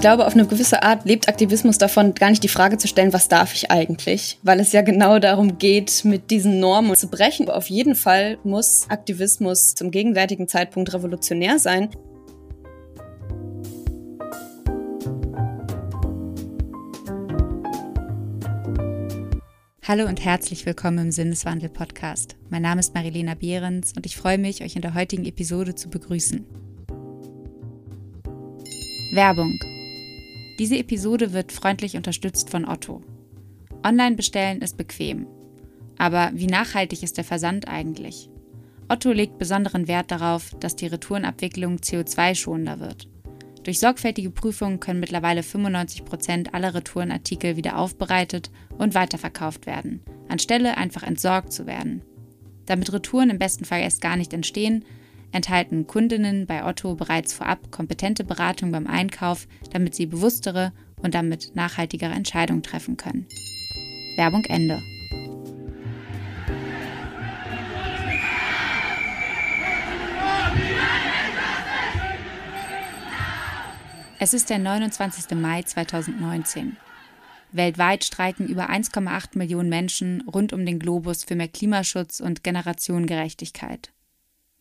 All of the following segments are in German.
Ich glaube, auf eine gewisse Art lebt Aktivismus davon, gar nicht die Frage zu stellen, was darf ich eigentlich? Weil es ja genau darum geht, mit diesen Normen zu brechen. Auf jeden Fall muss Aktivismus zum gegenwärtigen Zeitpunkt revolutionär sein. Hallo und herzlich willkommen im Sinneswandel-Podcast. Mein Name ist Marilena Behrens und ich freue mich, euch in der heutigen Episode zu begrüßen. Werbung diese Episode wird freundlich unterstützt von Otto. Online bestellen ist bequem. Aber wie nachhaltig ist der Versand eigentlich? Otto legt besonderen Wert darauf, dass die Retourenabwicklung CO2-schonender wird. Durch sorgfältige Prüfungen können mittlerweile 95 Prozent aller Retourenartikel wieder aufbereitet und weiterverkauft werden, anstelle einfach entsorgt zu werden. Damit Retouren im besten Fall erst gar nicht entstehen, enthalten Kundinnen bei Otto bereits vorab kompetente Beratung beim Einkauf, damit sie bewusstere und damit nachhaltigere Entscheidungen treffen können. Werbung Ende. Es ist der 29. Mai 2019. Weltweit streiken über 1,8 Millionen Menschen rund um den Globus für mehr Klimaschutz und Generationengerechtigkeit.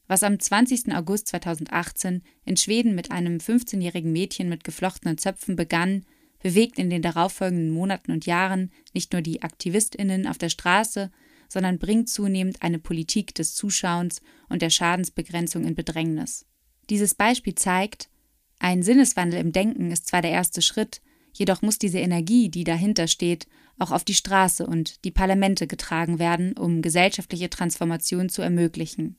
Was am 20. August 2018 in Schweden mit einem 15-jährigen Mädchen mit geflochtenen Zöpfen begann, bewegt in den darauffolgenden Monaten und Jahren nicht nur die Aktivistinnen auf der Straße, sondern bringt zunehmend eine Politik des Zuschauens und der Schadensbegrenzung in Bedrängnis. Dieses Beispiel zeigt, ein Sinneswandel im Denken ist zwar der erste Schritt, jedoch muss diese Energie, die dahinter steht, auch auf die Straße und die Parlamente getragen werden, um gesellschaftliche Transformation zu ermöglichen.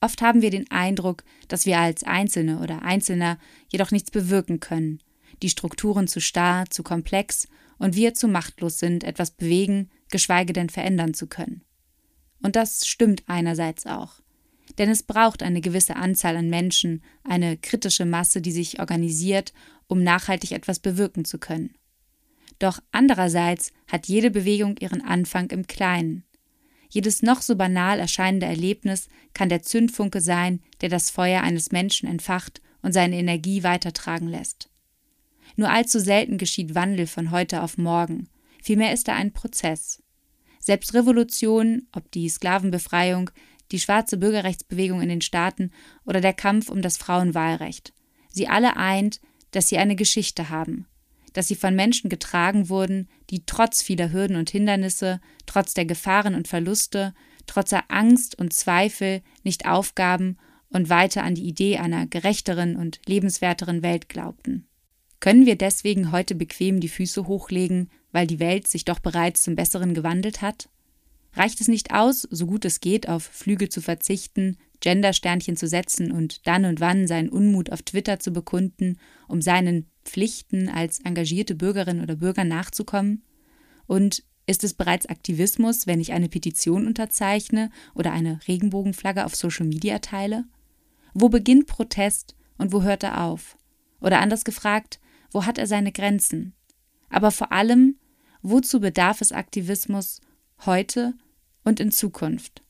Oft haben wir den Eindruck, dass wir als Einzelne oder Einzelner jedoch nichts bewirken können, die Strukturen zu starr, zu komplex und wir zu machtlos sind, etwas bewegen, geschweige denn verändern zu können. Und das stimmt einerseits auch. Denn es braucht eine gewisse Anzahl an Menschen, eine kritische Masse, die sich organisiert, um nachhaltig etwas bewirken zu können. Doch andererseits hat jede Bewegung ihren Anfang im Kleinen. Jedes noch so banal erscheinende Erlebnis kann der Zündfunke sein, der das Feuer eines Menschen entfacht und seine Energie weitertragen lässt. Nur allzu selten geschieht Wandel von heute auf morgen, vielmehr ist er ein Prozess. Selbst Revolutionen, ob die Sklavenbefreiung, die schwarze Bürgerrechtsbewegung in den Staaten oder der Kampf um das Frauenwahlrecht, sie alle eint, dass sie eine Geschichte haben, dass sie von Menschen getragen wurden, die trotz vieler Hürden und Hindernisse, trotz der Gefahren und Verluste, trotz der Angst und Zweifel nicht aufgaben und weiter an die Idee einer gerechteren und lebenswerteren Welt glaubten. Können wir deswegen heute bequem die Füße hochlegen, weil die Welt sich doch bereits zum Besseren gewandelt hat? Reicht es nicht aus, so gut es geht, auf Flüge zu verzichten, Gendersternchen zu setzen und dann und wann seinen Unmut auf Twitter zu bekunden, um seinen Pflichten als engagierte Bürgerin oder Bürger nachzukommen? Und ist es bereits Aktivismus, wenn ich eine Petition unterzeichne oder eine Regenbogenflagge auf Social Media teile? Wo beginnt Protest und wo hört er auf? Oder anders gefragt, wo hat er seine Grenzen? Aber vor allem, wozu bedarf es Aktivismus heute und in Zukunft?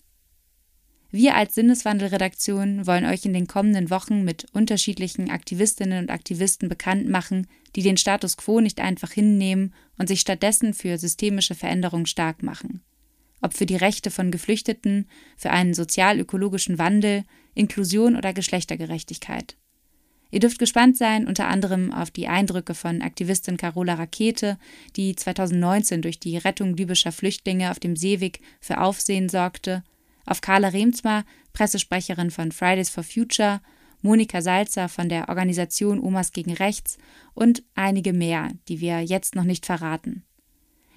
Wir als Sinneswandelredaktion wollen euch in den kommenden Wochen mit unterschiedlichen Aktivistinnen und Aktivisten bekannt machen, die den Status quo nicht einfach hinnehmen und sich stattdessen für systemische Veränderung stark machen. Ob für die Rechte von Geflüchteten, für einen sozial-ökologischen Wandel, Inklusion oder Geschlechtergerechtigkeit. Ihr dürft gespannt sein, unter anderem auf die Eindrücke von Aktivistin Carola Rakete, die 2019 durch die Rettung libyscher Flüchtlinge auf dem Seeweg für Aufsehen sorgte, auf Carla Remzma, Pressesprecherin von Fridays for Future, Monika Salzer von der Organisation Omas gegen Rechts und einige mehr, die wir jetzt noch nicht verraten.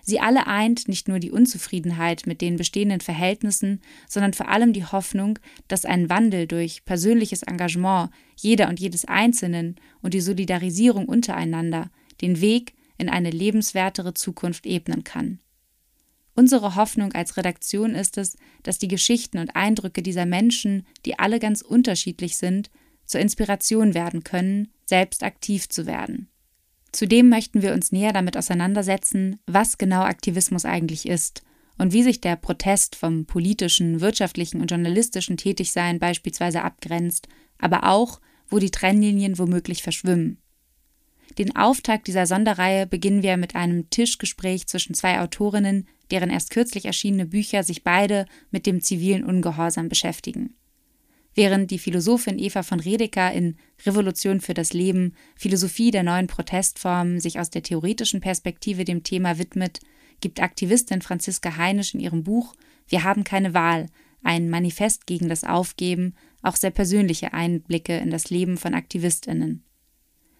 Sie alle eint nicht nur die Unzufriedenheit mit den bestehenden Verhältnissen, sondern vor allem die Hoffnung, dass ein Wandel durch persönliches Engagement jeder und jedes Einzelnen und die Solidarisierung untereinander den Weg in eine lebenswertere Zukunft ebnen kann. Unsere Hoffnung als Redaktion ist es, dass die Geschichten und Eindrücke dieser Menschen, die alle ganz unterschiedlich sind, zur Inspiration werden können, selbst aktiv zu werden. Zudem möchten wir uns näher damit auseinandersetzen, was genau Aktivismus eigentlich ist und wie sich der Protest vom politischen, wirtschaftlichen und journalistischen Tätigsein beispielsweise abgrenzt, aber auch, wo die Trennlinien womöglich verschwimmen. Den Auftakt dieser Sonderreihe beginnen wir mit einem Tischgespräch zwischen zwei Autorinnen, deren erst kürzlich erschienene Bücher sich beide mit dem zivilen Ungehorsam beschäftigen. Während die Philosophin Eva von Redeker in Revolution für das Leben, Philosophie der neuen Protestformen sich aus der theoretischen Perspektive dem Thema widmet, gibt Aktivistin Franziska Heinisch in ihrem Buch Wir haben keine Wahl, ein Manifest gegen das Aufgeben, auch sehr persönliche Einblicke in das Leben von Aktivistinnen.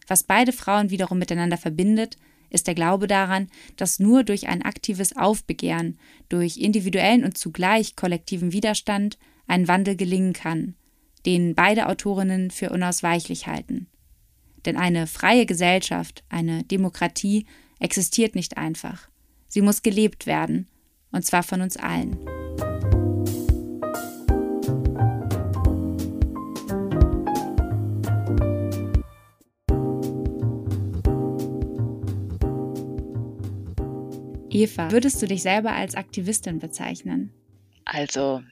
Was beide Frauen wiederum miteinander verbindet, ist der Glaube daran, dass nur durch ein aktives Aufbegehren, durch individuellen und zugleich kollektiven Widerstand ein Wandel gelingen kann, den beide Autorinnen für unausweichlich halten. Denn eine freie Gesellschaft, eine Demokratie existiert nicht einfach. Sie muss gelebt werden, und zwar von uns allen. Eva, würdest du dich selber als Aktivistin bezeichnen? Also,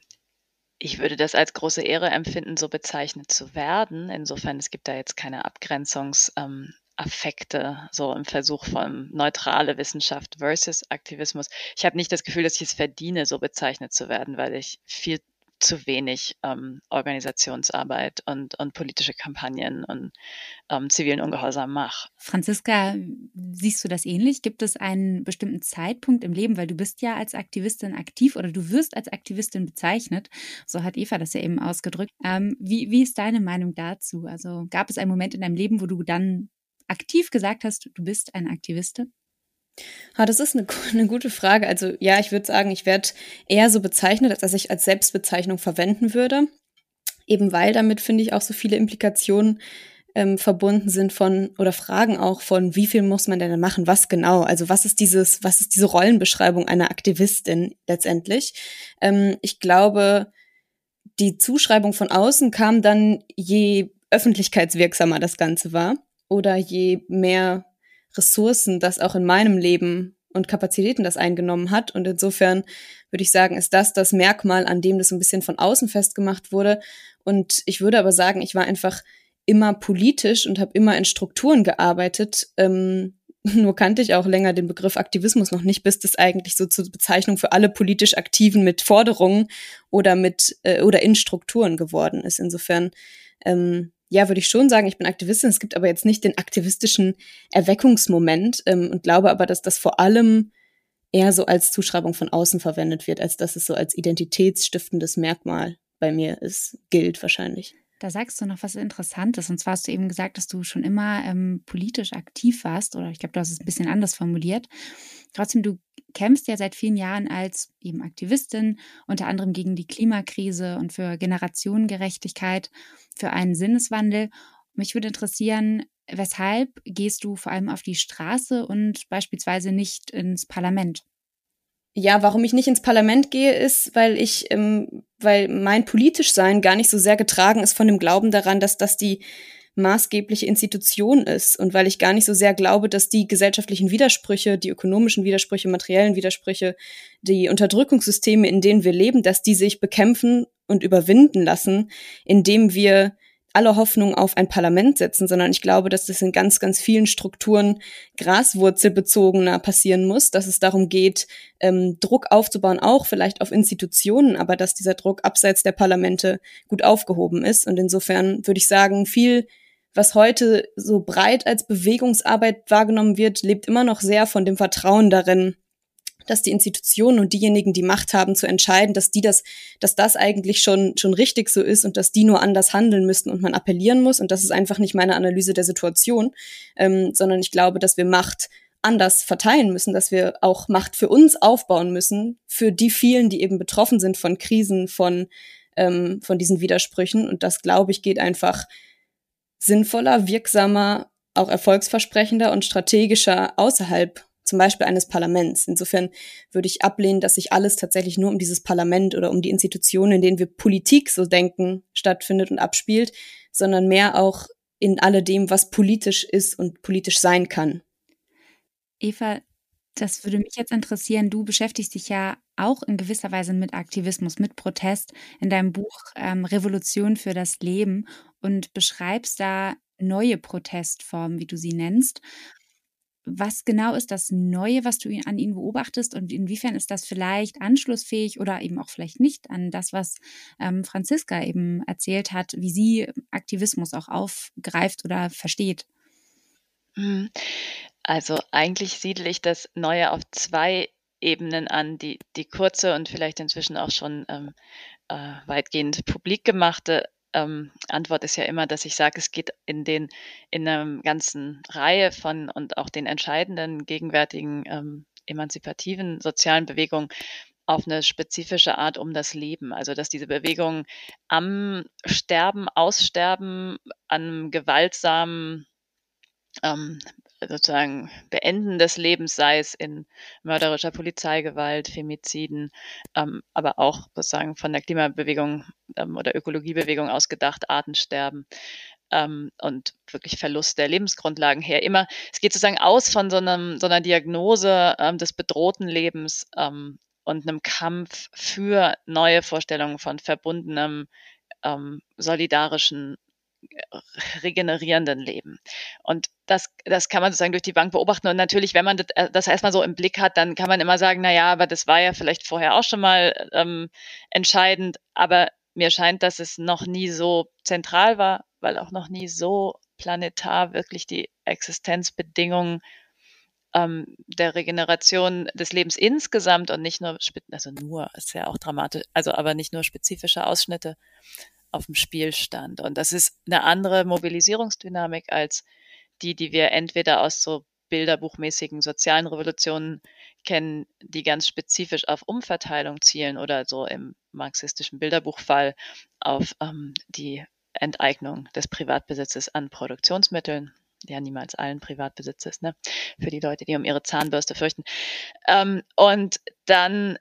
ich würde das als große Ehre empfinden, so bezeichnet zu werden. Insofern, es gibt da jetzt keine Abgrenzungsaffekte, ähm, so im Versuch von neutrale Wissenschaft versus Aktivismus. Ich habe nicht das Gefühl, dass ich es verdiene, so bezeichnet zu werden, weil ich viel zu wenig ähm, Organisationsarbeit und, und politische Kampagnen und ähm, zivilen Ungehorsam mache. Franziska, siehst du das ähnlich? Gibt es einen bestimmten Zeitpunkt im Leben, weil du bist ja als Aktivistin aktiv oder du wirst als Aktivistin bezeichnet, so hat Eva das ja eben ausgedrückt. Ähm, wie, wie ist deine Meinung dazu? Also gab es einen Moment in deinem Leben, wo du dann aktiv gesagt hast, du bist eine Aktivistin? Ah, das ist eine, eine gute Frage. Also ja, ich würde sagen, ich werde eher so bezeichnet, als dass ich als Selbstbezeichnung verwenden würde. Eben weil damit, finde ich, auch so viele Implikationen ähm, verbunden sind von oder Fragen auch von, wie viel muss man denn machen, was genau? Also was ist dieses, was ist diese Rollenbeschreibung einer Aktivistin letztendlich? Ähm, ich glaube, die Zuschreibung von außen kam dann, je öffentlichkeitswirksamer das Ganze war oder je mehr Ressourcen das auch in meinem Leben und Kapazitäten das eingenommen hat. Und insofern würde ich sagen, ist das das Merkmal, an dem das ein bisschen von außen festgemacht wurde. Und ich würde aber sagen, ich war einfach immer politisch und habe immer in Strukturen gearbeitet. Ähm, nur kannte ich auch länger den Begriff Aktivismus noch nicht, bis das eigentlich so zur Bezeichnung für alle politisch Aktiven mit Forderungen oder mit äh, oder in Strukturen geworden ist. Insofern ähm, ja, würde ich schon sagen, ich bin Aktivistin. Es gibt aber jetzt nicht den aktivistischen Erweckungsmoment ähm, und glaube aber, dass das vor allem eher so als Zuschreibung von außen verwendet wird, als dass es so als identitätsstiftendes Merkmal bei mir ist, gilt wahrscheinlich. Da sagst du noch was Interessantes. Und zwar hast du eben gesagt, dass du schon immer ähm, politisch aktiv warst, oder ich glaube, du hast es ein bisschen anders formuliert. Trotzdem, du kämpfst ja seit vielen Jahren als eben Aktivistin, unter anderem gegen die Klimakrise und für Generationengerechtigkeit, für einen Sinneswandel. Mich würde interessieren, weshalb gehst du vor allem auf die Straße und beispielsweise nicht ins Parlament? Ja, warum ich nicht ins Parlament gehe, ist, weil ich, ähm, weil mein politisch Sein gar nicht so sehr getragen ist von dem Glauben daran, dass das die maßgebliche Institution ist und weil ich gar nicht so sehr glaube, dass die gesellschaftlichen Widersprüche, die ökonomischen Widersprüche, materiellen Widersprüche, die Unterdrückungssysteme, in denen wir leben, dass die sich bekämpfen und überwinden lassen, indem wir alle Hoffnung auf ein Parlament setzen, sondern ich glaube, dass das in ganz, ganz vielen Strukturen graswurzelbezogener passieren muss, dass es darum geht, ähm, Druck aufzubauen, auch vielleicht auf Institutionen, aber dass dieser Druck abseits der Parlamente gut aufgehoben ist. Und insofern würde ich sagen, viel was heute so breit als Bewegungsarbeit wahrgenommen wird, lebt immer noch sehr von dem Vertrauen darin, dass die Institutionen und diejenigen, die Macht haben, zu entscheiden, dass die das, dass das eigentlich schon, schon richtig so ist und dass die nur anders handeln müssten und man appellieren muss. Und das ist einfach nicht meine Analyse der Situation, ähm, sondern ich glaube, dass wir Macht anders verteilen müssen, dass wir auch Macht für uns aufbauen müssen, für die vielen, die eben betroffen sind von Krisen, von, ähm, von diesen Widersprüchen. Und das, glaube ich, geht einfach sinnvoller, wirksamer, auch erfolgsversprechender und strategischer außerhalb zum Beispiel eines Parlaments. Insofern würde ich ablehnen, dass sich alles tatsächlich nur um dieses Parlament oder um die Institutionen, in denen wir Politik so denken, stattfindet und abspielt, sondern mehr auch in alledem, was politisch ist und politisch sein kann. Eva, das würde mich jetzt interessieren. Du beschäftigst dich ja auch in gewisser Weise mit Aktivismus, mit Protest in deinem Buch ähm, Revolution für das Leben und beschreibst da neue Protestformen, wie du sie nennst. Was genau ist das Neue, was du an ihnen beobachtest und inwiefern ist das vielleicht anschlussfähig oder eben auch vielleicht nicht an das, was ähm, Franziska eben erzählt hat, wie sie Aktivismus auch aufgreift oder versteht? Mhm. Also eigentlich siedle ich das Neue auf zwei Ebenen an. Die, die kurze und vielleicht inzwischen auch schon ähm, äh, weitgehend publik gemachte ähm, Antwort ist ja immer, dass ich sage, es geht in den in einer ganzen Reihe von und auch den entscheidenden gegenwärtigen ähm, emanzipativen sozialen Bewegungen auf eine spezifische Art um das Leben. Also dass diese Bewegungen am Sterben, Aussterben, an gewaltsamen ähm, sozusagen Beenden des Lebens, sei es in mörderischer Polizeigewalt, Femiziden, ähm, aber auch sozusagen von der Klimabewegung ähm, oder Ökologiebewegung ausgedacht, Artensterben ähm, und wirklich Verlust der Lebensgrundlagen her. Immer, es geht sozusagen aus von so, einem, so einer Diagnose ähm, des bedrohten Lebens ähm, und einem Kampf für neue Vorstellungen von verbundenem, ähm, solidarischen regenerierenden Leben. Und das, das kann man sozusagen durch die Bank beobachten. Und natürlich, wenn man das, äh, das erstmal so im Blick hat, dann kann man immer sagen, na ja, aber das war ja vielleicht vorher auch schon mal ähm, entscheidend. Aber mir scheint, dass es noch nie so zentral war, weil auch noch nie so planetar wirklich die Existenzbedingungen ähm, der Regeneration des Lebens insgesamt und nicht nur, also nur, ist ja auch dramatisch, also aber nicht nur spezifische Ausschnitte auf dem Spiel stand. Und das ist eine andere Mobilisierungsdynamik als die, die wir entweder aus so bilderbuchmäßigen sozialen Revolutionen kennen, die ganz spezifisch auf Umverteilung zielen oder so im marxistischen Bilderbuchfall auf ähm, die Enteignung des Privatbesitzes an Produktionsmitteln. Ja, niemals allen Privatbesitzes, ne? Für die Leute, die um ihre Zahnbürste fürchten. Ähm, und dann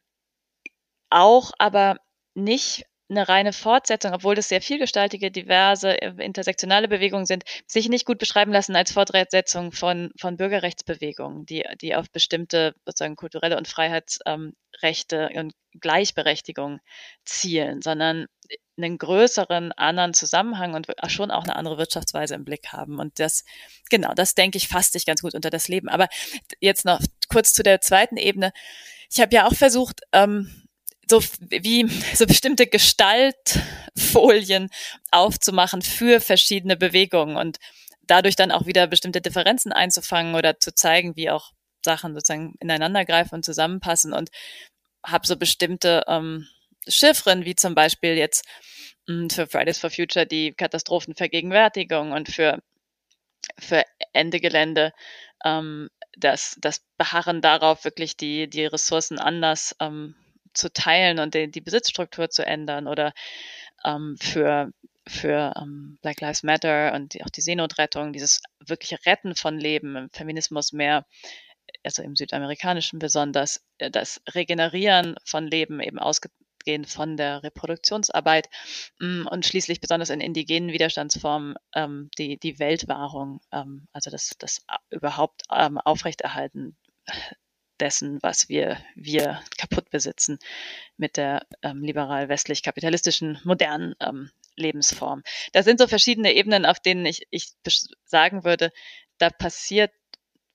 auch aber nicht eine reine Fortsetzung, obwohl das sehr vielgestaltige, diverse, äh, intersektionale Bewegungen sind, sich nicht gut beschreiben lassen als Fortsetzung von, von Bürgerrechtsbewegungen, die, die auf bestimmte sozusagen kulturelle und Freiheitsrechte und Gleichberechtigung zielen, sondern einen größeren anderen Zusammenhang und schon auch eine andere Wirtschaftsweise im Blick haben. Und das, genau, das denke ich, fasst sich ganz gut unter das Leben. Aber jetzt noch kurz zu der zweiten Ebene. Ich habe ja auch versucht, ähm, so wie so bestimmte Gestaltfolien aufzumachen für verschiedene Bewegungen und dadurch dann auch wieder bestimmte Differenzen einzufangen oder zu zeigen, wie auch Sachen sozusagen ineinandergreifen und zusammenpassen und habe so bestimmte ähm, Chiffren, wie zum Beispiel jetzt mh, hm, für Fridays for Future die Katastrophenvergegenwärtigung und für, für Ende Gelände ähm, das, das Beharren darauf, wirklich die, die Ressourcen anders ähm, zu teilen und die, die Besitzstruktur zu ändern oder ähm, für für ähm, Black Lives Matter und die, auch die Seenotrettung, dieses wirkliche Retten von Leben im Feminismus mehr, also im südamerikanischen besonders, äh, das Regenerieren von Leben eben ausgehend von der Reproduktionsarbeit mm, und schließlich besonders in indigenen Widerstandsformen ähm, die, die Weltwahrung, ähm, also das, das überhaupt ähm, aufrechterhalten dessen, was wir, wir kaputt besitzen mit der ähm, liberal-westlich-kapitalistischen modernen ähm, Lebensform. Das sind so verschiedene Ebenen, auf denen ich, ich sagen würde, da passiert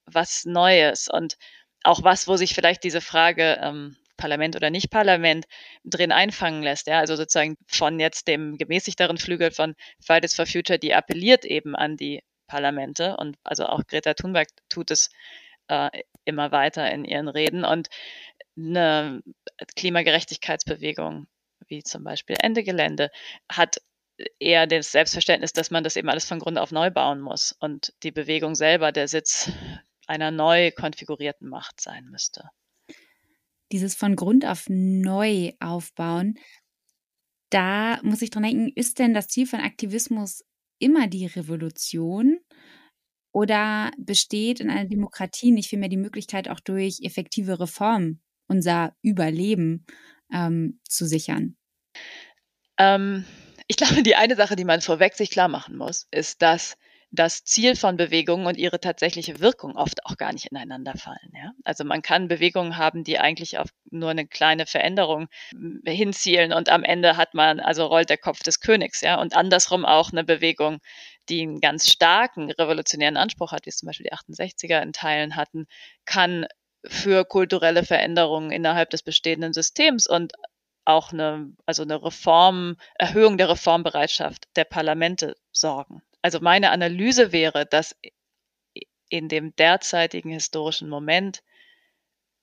was Neues und auch was, wo sich vielleicht diese Frage ähm, Parlament oder nicht Parlament drin einfangen lässt. Ja, also sozusagen von jetzt dem gemäßigteren Flügel von Fridays for Future, die appelliert eben an die Parlamente und also auch Greta Thunberg tut es äh, immer weiter in ihren Reden und eine Klimagerechtigkeitsbewegung wie zum Beispiel Ende Gelände hat eher das Selbstverständnis, dass man das eben alles von Grund auf neu bauen muss und die Bewegung selber der Sitz einer neu konfigurierten Macht sein müsste. Dieses von Grund auf neu aufbauen, da muss ich dran denken, ist denn das Ziel von Aktivismus immer die Revolution? Oder besteht in einer Demokratie nicht vielmehr die Möglichkeit, auch durch effektive Reformen unser Überleben ähm, zu sichern? Ähm, ich glaube, die eine Sache, die man vorweg sich klar machen muss, ist, dass das Ziel von Bewegungen und ihre tatsächliche Wirkung oft auch gar nicht ineinander fallen. Ja? Also man kann Bewegungen haben, die eigentlich auf nur eine kleine Veränderung äh, hinzielen und am Ende hat man, also rollt der Kopf des Königs, ja, und andersrum auch eine Bewegung, die einen ganz starken revolutionären Anspruch hat, wie es zum Beispiel die 68er in Teilen hatten, kann für kulturelle Veränderungen innerhalb des bestehenden Systems und auch eine, also eine Reform, Erhöhung der Reformbereitschaft der Parlamente sorgen. Also meine Analyse wäre, dass in dem derzeitigen historischen Moment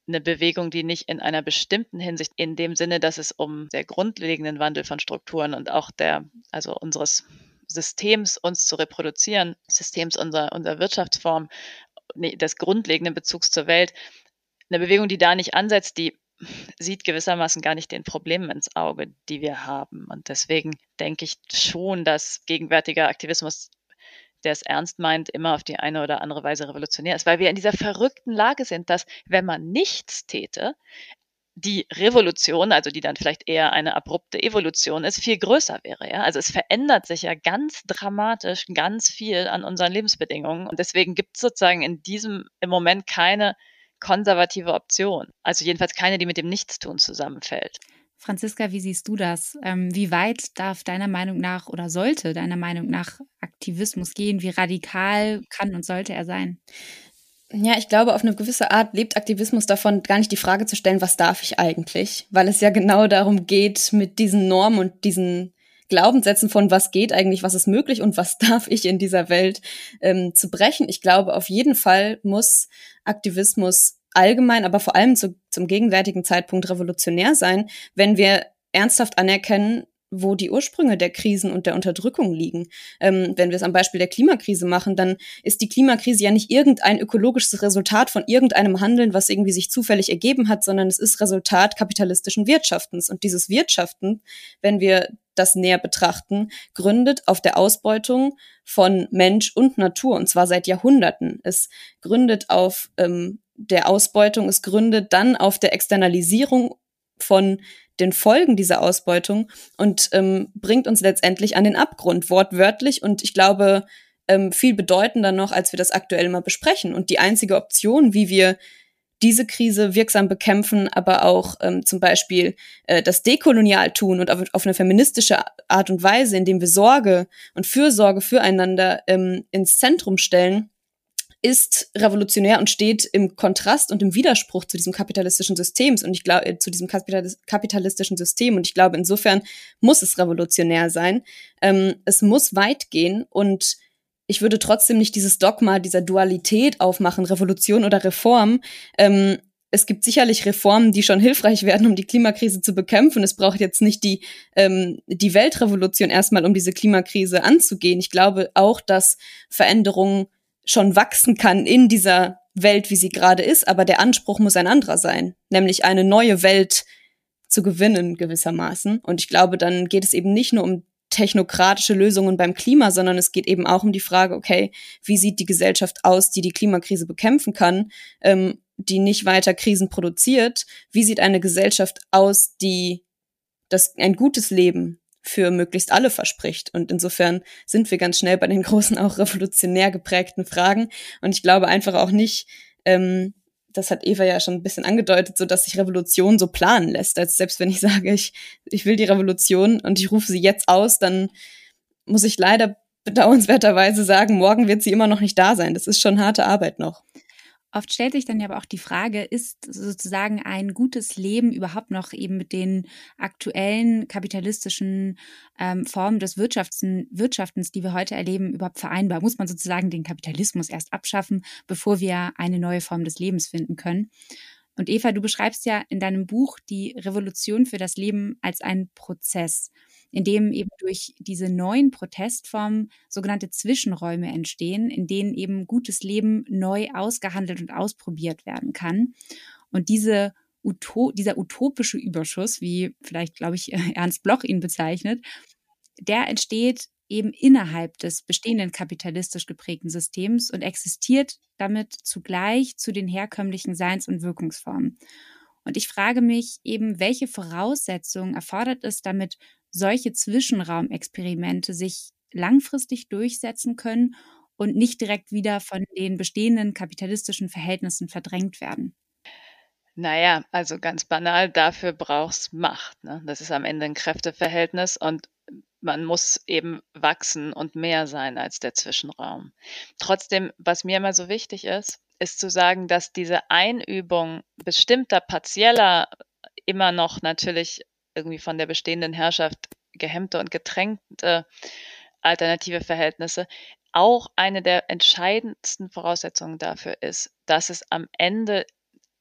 eine Bewegung, die nicht in einer bestimmten Hinsicht, in dem Sinne, dass es um der grundlegenden Wandel von Strukturen und auch der, also unseres Systems, uns zu reproduzieren, Systems unserer, unserer Wirtschaftsform, des grundlegenden Bezugs zur Welt, eine Bewegung, die da nicht ansetzt, die sieht gewissermaßen gar nicht den Problemen ins Auge, die wir haben. Und deswegen denke ich schon, dass gegenwärtiger Aktivismus, der es ernst meint, immer auf die eine oder andere Weise revolutionär ist, weil wir in dieser verrückten Lage sind, dass wenn man nichts täte, die Revolution, also die dann vielleicht eher eine abrupte Evolution ist, viel größer wäre. Ja? Also es verändert sich ja ganz dramatisch ganz viel an unseren Lebensbedingungen. Und deswegen gibt es sozusagen in diesem im Moment keine konservative Option. Also jedenfalls keine, die mit dem Nichtstun zusammenfällt. Franziska, wie siehst du das? Ähm, wie weit darf deiner Meinung nach oder sollte deiner Meinung nach Aktivismus gehen? Wie radikal kann und sollte er sein? Ja, ich glaube, auf eine gewisse Art lebt Aktivismus davon, gar nicht die Frage zu stellen, was darf ich eigentlich? Weil es ja genau darum geht, mit diesen Normen und diesen Glaubenssätzen von was geht eigentlich, was ist möglich und was darf ich in dieser Welt ähm, zu brechen. Ich glaube, auf jeden Fall muss Aktivismus allgemein, aber vor allem zu, zum gegenwärtigen Zeitpunkt revolutionär sein, wenn wir ernsthaft anerkennen, wo die Ursprünge der Krisen und der Unterdrückung liegen. Ähm, wenn wir es am Beispiel der Klimakrise machen, dann ist die Klimakrise ja nicht irgendein ökologisches Resultat von irgendeinem Handeln, was irgendwie sich zufällig ergeben hat, sondern es ist Resultat kapitalistischen Wirtschaftens. Und dieses Wirtschaften, wenn wir das näher betrachten, gründet auf der Ausbeutung von Mensch und Natur, und zwar seit Jahrhunderten. Es gründet auf ähm, der Ausbeutung, es gründet dann auf der Externalisierung von den Folgen dieser Ausbeutung und ähm, bringt uns letztendlich an den Abgrund, wortwörtlich. Und ich glaube, ähm, viel bedeutender noch, als wir das aktuell mal besprechen. Und die einzige Option, wie wir diese Krise wirksam bekämpfen, aber auch ähm, zum Beispiel äh, das dekolonial tun und auf, auf eine feministische Art und Weise, indem wir Sorge und Fürsorge füreinander ähm, ins Zentrum stellen, ist revolutionär und steht im Kontrast und im Widerspruch zu diesem kapitalistischen Systems und ich glaube äh, zu diesem kapitalistischen System und ich glaube insofern muss es revolutionär sein. Ähm, es muss weit gehen und ich würde trotzdem nicht dieses Dogma dieser Dualität aufmachen, Revolution oder Reform. Ähm, es gibt sicherlich Reformen, die schon hilfreich werden, um die Klimakrise zu bekämpfen. Es braucht jetzt nicht die, ähm, die Weltrevolution erstmal, um diese Klimakrise anzugehen. Ich glaube auch, dass Veränderungen schon wachsen kann in dieser Welt, wie sie gerade ist, aber der Anspruch muss ein anderer sein, nämlich eine neue Welt zu gewinnen gewissermaßen. Und ich glaube, dann geht es eben nicht nur um technokratische Lösungen beim Klima, sondern es geht eben auch um die Frage, okay, wie sieht die Gesellschaft aus, die die Klimakrise bekämpfen kann, ähm, die nicht weiter Krisen produziert? Wie sieht eine Gesellschaft aus, die das ein gutes Leben für möglichst alle verspricht. Und insofern sind wir ganz schnell bei den großen, auch revolutionär geprägten Fragen. Und ich glaube einfach auch nicht, ähm, das hat Eva ja schon ein bisschen angedeutet, so dass sich Revolution so planen lässt. Also selbst wenn ich sage, ich, ich will die Revolution und ich rufe sie jetzt aus, dann muss ich leider bedauernswerterweise sagen, morgen wird sie immer noch nicht da sein. Das ist schon harte Arbeit noch. Oft stellt sich dann ja aber auch die Frage, ist sozusagen ein gutes Leben überhaupt noch eben mit den aktuellen kapitalistischen ähm, Formen des Wirtschaften, Wirtschaftens, die wir heute erleben, überhaupt vereinbar? Muss man sozusagen den Kapitalismus erst abschaffen, bevor wir eine neue Form des Lebens finden können? Und Eva, du beschreibst ja in deinem Buch die Revolution für das Leben als einen Prozess in dem eben durch diese neuen Protestformen sogenannte Zwischenräume entstehen, in denen eben gutes Leben neu ausgehandelt und ausprobiert werden kann. Und diese Uto dieser utopische Überschuss, wie vielleicht, glaube ich, Ernst Bloch ihn bezeichnet, der entsteht eben innerhalb des bestehenden kapitalistisch geprägten Systems und existiert damit zugleich zu den herkömmlichen Seins- und Wirkungsformen. Und ich frage mich eben, welche Voraussetzungen erfordert es, damit solche Zwischenraumexperimente sich langfristig durchsetzen können und nicht direkt wieder von den bestehenden kapitalistischen Verhältnissen verdrängt werden? Naja, also ganz banal, dafür brauchst Macht. Ne? Das ist am Ende ein Kräfteverhältnis und man muss eben wachsen und mehr sein als der Zwischenraum. Trotzdem, was mir immer so wichtig ist, ist zu sagen, dass diese Einübung bestimmter partieller, immer noch natürlich irgendwie von der bestehenden Herrschaft gehemmte und getränkte alternative Verhältnisse auch eine der entscheidendsten Voraussetzungen dafür ist, dass es am Ende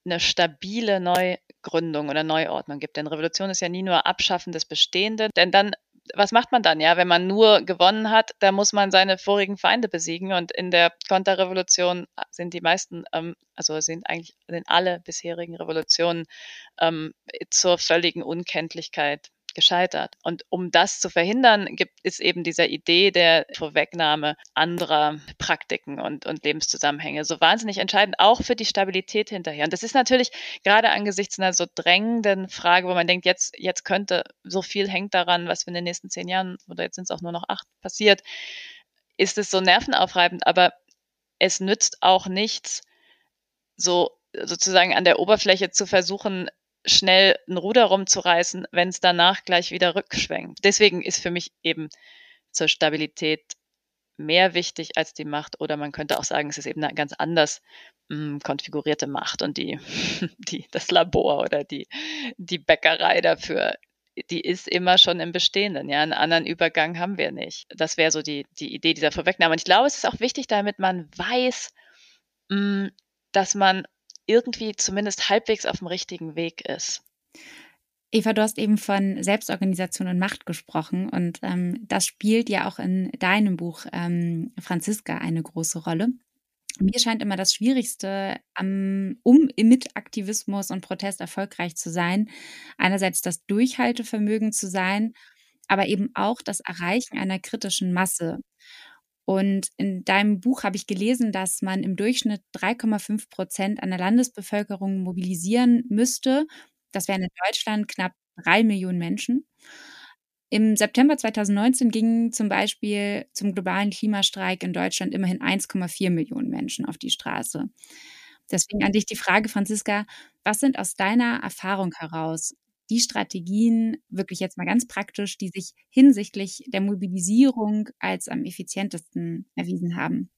eine stabile Neugründung oder Neuordnung gibt. Denn Revolution ist ja nie nur Abschaffen des Bestehenden, denn dann was macht man dann? Ja, wenn man nur gewonnen hat, da muss man seine vorigen Feinde besiegen. Und in der Konterrevolution sind die meisten, ähm, also sind eigentlich sind alle bisherigen Revolutionen ähm, zur völligen Unkenntlichkeit gescheitert. Und um das zu verhindern, gibt es eben dieser Idee der Vorwegnahme anderer Praktiken und, und Lebenszusammenhänge so wahnsinnig entscheidend, auch für die Stabilität hinterher. Und das ist natürlich gerade angesichts einer so drängenden Frage, wo man denkt, jetzt, jetzt könnte so viel hängt daran, was in den nächsten zehn Jahren oder jetzt sind es auch nur noch acht passiert, ist es so nervenaufreibend, aber es nützt auch nichts, so sozusagen an der Oberfläche zu versuchen, schnell ein Ruder rumzureißen, wenn es danach gleich wieder rückschwenkt. Deswegen ist für mich eben zur Stabilität mehr wichtig als die Macht oder man könnte auch sagen, es ist eben eine ganz anders mh, hm, konfigurierte Macht und die, die, das Labor oder die, die Bäckerei dafür, die ist immer schon im Bestehenden. Ja, einen anderen Übergang haben wir nicht. Das wäre so die, die Idee dieser Vorwegnahme. Und ich glaube, es ist auch wichtig, damit man weiß, mh, hm, dass man irgendwie zumindest halbwegs auf dem richtigen Weg ist. Eva, du hast eben von Selbstorganisation und Macht gesprochen und ähm, das spielt ja auch in deinem Buch ähm, Franziska eine große Rolle. Mir scheint immer das Schwierigste, um mit Aktivismus und Protest erfolgreich zu sein, einerseits das Durchhaltevermögen zu sein, aber eben auch das Erreichen einer kritischen Masse. Und in deinem Buch habe ich gelesen, dass man im Durchschnitt 3,5 Prozent einer Landesbevölkerung mobilisieren müsste. Das wären in Deutschland knapp drei Millionen Menschen. Im September 2019 gingen zum Beispiel zum globalen Klimastreik in Deutschland immerhin 1,4 Millionen Menschen auf die Straße. Deswegen an dich die Frage, Franziska, was sind aus deiner Erfahrung heraus die Strategien, wirklich jetzt mal ganz praktisch, die sich hinsichtlich der Mobilisierung als am effizientesten erwiesen haben?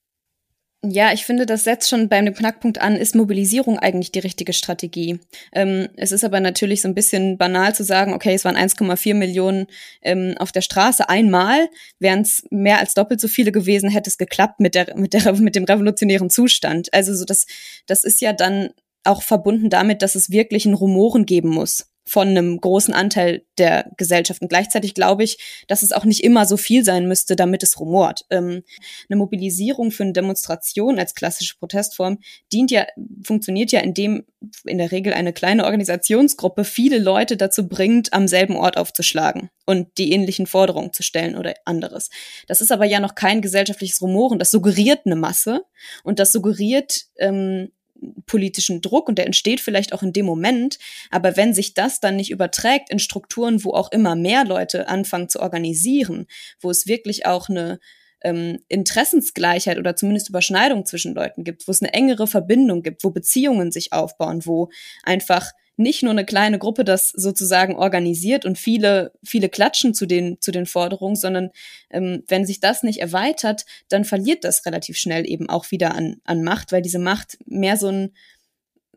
Ja, ich finde, das setzt schon beim Knackpunkt an, ist Mobilisierung eigentlich die richtige Strategie? Ähm, es ist aber natürlich so ein bisschen banal zu sagen, okay, es waren 1,4 Millionen ähm, auf der Straße einmal, wären es mehr als doppelt so viele gewesen, hätte es geklappt mit, der, mit, der, mit dem revolutionären Zustand. Also so das, das ist ja dann auch verbunden damit, dass es wirklich ein Rumoren geben muss von einem großen Anteil der Gesellschaft. Und gleichzeitig glaube ich, dass es auch nicht immer so viel sein müsste, damit es rumort. Ähm, eine Mobilisierung für eine Demonstration als klassische Protestform dient ja, funktioniert ja, indem in der Regel eine kleine Organisationsgruppe viele Leute dazu bringt, am selben Ort aufzuschlagen und die ähnlichen Forderungen zu stellen oder anderes. Das ist aber ja noch kein gesellschaftliches Rumoren. Das suggeriert eine Masse und das suggeriert ähm, politischen Druck und der entsteht vielleicht auch in dem Moment. Aber wenn sich das dann nicht überträgt in Strukturen, wo auch immer mehr Leute anfangen zu organisieren, wo es wirklich auch eine ähm, Interessensgleichheit oder zumindest Überschneidung zwischen Leuten gibt, wo es eine engere Verbindung gibt, wo Beziehungen sich aufbauen, wo einfach nicht nur eine kleine Gruppe das sozusagen organisiert und viele, viele klatschen zu den, zu den Forderungen, sondern ähm, wenn sich das nicht erweitert, dann verliert das relativ schnell eben auch wieder an, an Macht, weil diese Macht mehr so ein,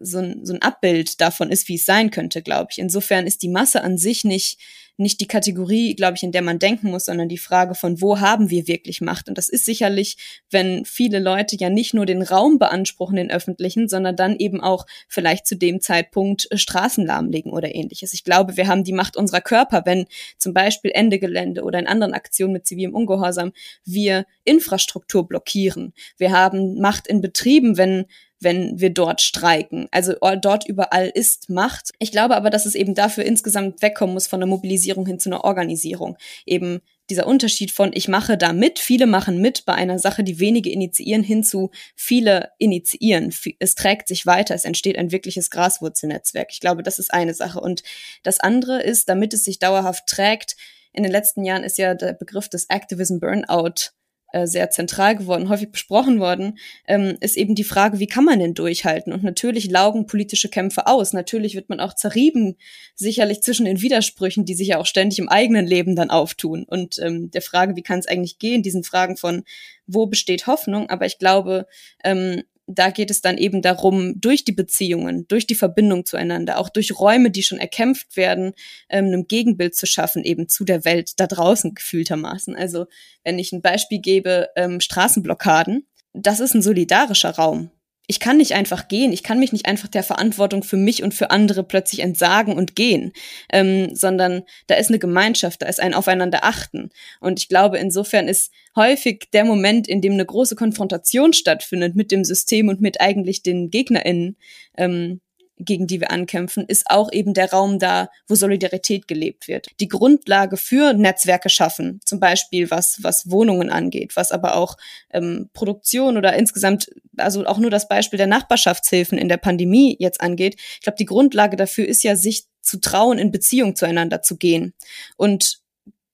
so ein, so ein Abbild davon ist, wie es sein könnte, glaube ich. Insofern ist die Masse an sich nicht, nicht die Kategorie, glaube ich, in der man denken muss, sondern die Frage von, wo haben wir wirklich Macht? Und das ist sicherlich, wenn viele Leute ja nicht nur den Raum beanspruchen, den öffentlichen, sondern dann eben auch vielleicht zu dem Zeitpunkt äh, Straßen lahmlegen oder ähnliches. Ich glaube, wir haben die Macht unserer Körper, wenn zum Beispiel Ende Gelände oder in anderen Aktionen mit zivilem Ungehorsam wir Infrastruktur blockieren. Wir haben Macht in Betrieben, wenn wenn wir dort streiken. Also dort überall ist Macht. Ich glaube aber, dass es eben dafür insgesamt wegkommen muss von der Mobilisierung hin zu einer Organisierung. Eben dieser Unterschied von ich mache da mit, viele machen mit bei einer Sache, die wenige initiieren, hin zu viele initiieren. Es trägt sich weiter, es entsteht ein wirkliches Graswurzelnetzwerk. Ich glaube, das ist eine Sache. Und das andere ist, damit es sich dauerhaft trägt, in den letzten Jahren ist ja der Begriff des Activism Burnout äh, sehr zentral geworden, häufig besprochen worden, ähm, ist eben die Frage, wie kann man denn durchhalten? Und natürlich laugen politische Kämpfe aus. Natürlich wird man auch zerrieben, sicherlich zwischen den Widersprüchen, die sich ja auch ständig im eigenen Leben dann auftun. Und ähm, der Frage, wie kann es eigentlich gehen, diesen Fragen von, wo besteht Hoffnung? Aber ich glaube, ähm, da geht es dann eben darum, durch die Beziehungen, durch die Verbindung zueinander, auch durch Räume, die schon erkämpft werden, ähm, einem Gegenbild zu schaffen, eben zu der Welt da draußen gefühltermaßen. Also wenn ich ein Beispiel gebe, ähm, Straßenblockaden, das ist ein solidarischer Raum ich kann nicht einfach gehen, ich kann mich nicht einfach der Verantwortung für mich und für andere plötzlich entsagen und gehen, ähm, sondern da ist eine Gemeinschaft, da ist ein Aufeinander achten. Und ich glaube, insofern ist häufig der Moment, in dem eine große Konfrontation stattfindet mit dem System und mit eigentlich den GegnerInnen, ähm, gegen die wir ankämpfen, ist auch eben der Raum da, wo Solidarität gelebt wird. Die Grundlage für Netzwerke schaffen, zum Beispiel was, was Wohnungen angeht, was aber auch ähm, Produktion oder insgesamt, also auch nur das Beispiel der Nachbarschaftshilfen in der Pandemie jetzt angeht. Ich glaube, die Grundlage dafür ist ja, sich zu trauen, in Beziehung zueinander zu gehen und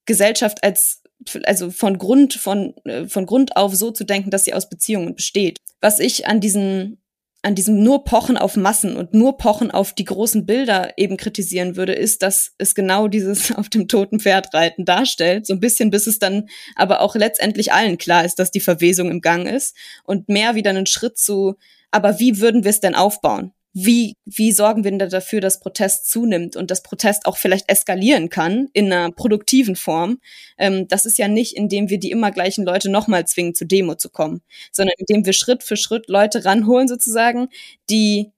Gesellschaft als also von Grund von äh, von Grund auf so zu denken, dass sie aus Beziehungen besteht. Was ich an diesen an diesem nur Pochen auf Massen und nur Pochen auf die großen Bilder eben kritisieren würde, ist, dass es genau dieses auf dem toten Pferd reiten darstellt. So ein bisschen, bis es dann aber auch letztendlich allen klar ist, dass die Verwesung im Gang ist und mehr wieder einen Schritt zu, aber wie würden wir es denn aufbauen? Wie, wie sorgen wir denn dafür, dass Protest zunimmt und dass Protest auch vielleicht eskalieren kann in einer produktiven Form. Ähm, das ist ja nicht, indem wir die immer gleichen Leute nochmal zwingen, zur Demo zu kommen, sondern indem wir Schritt für Schritt Leute ranholen sozusagen, die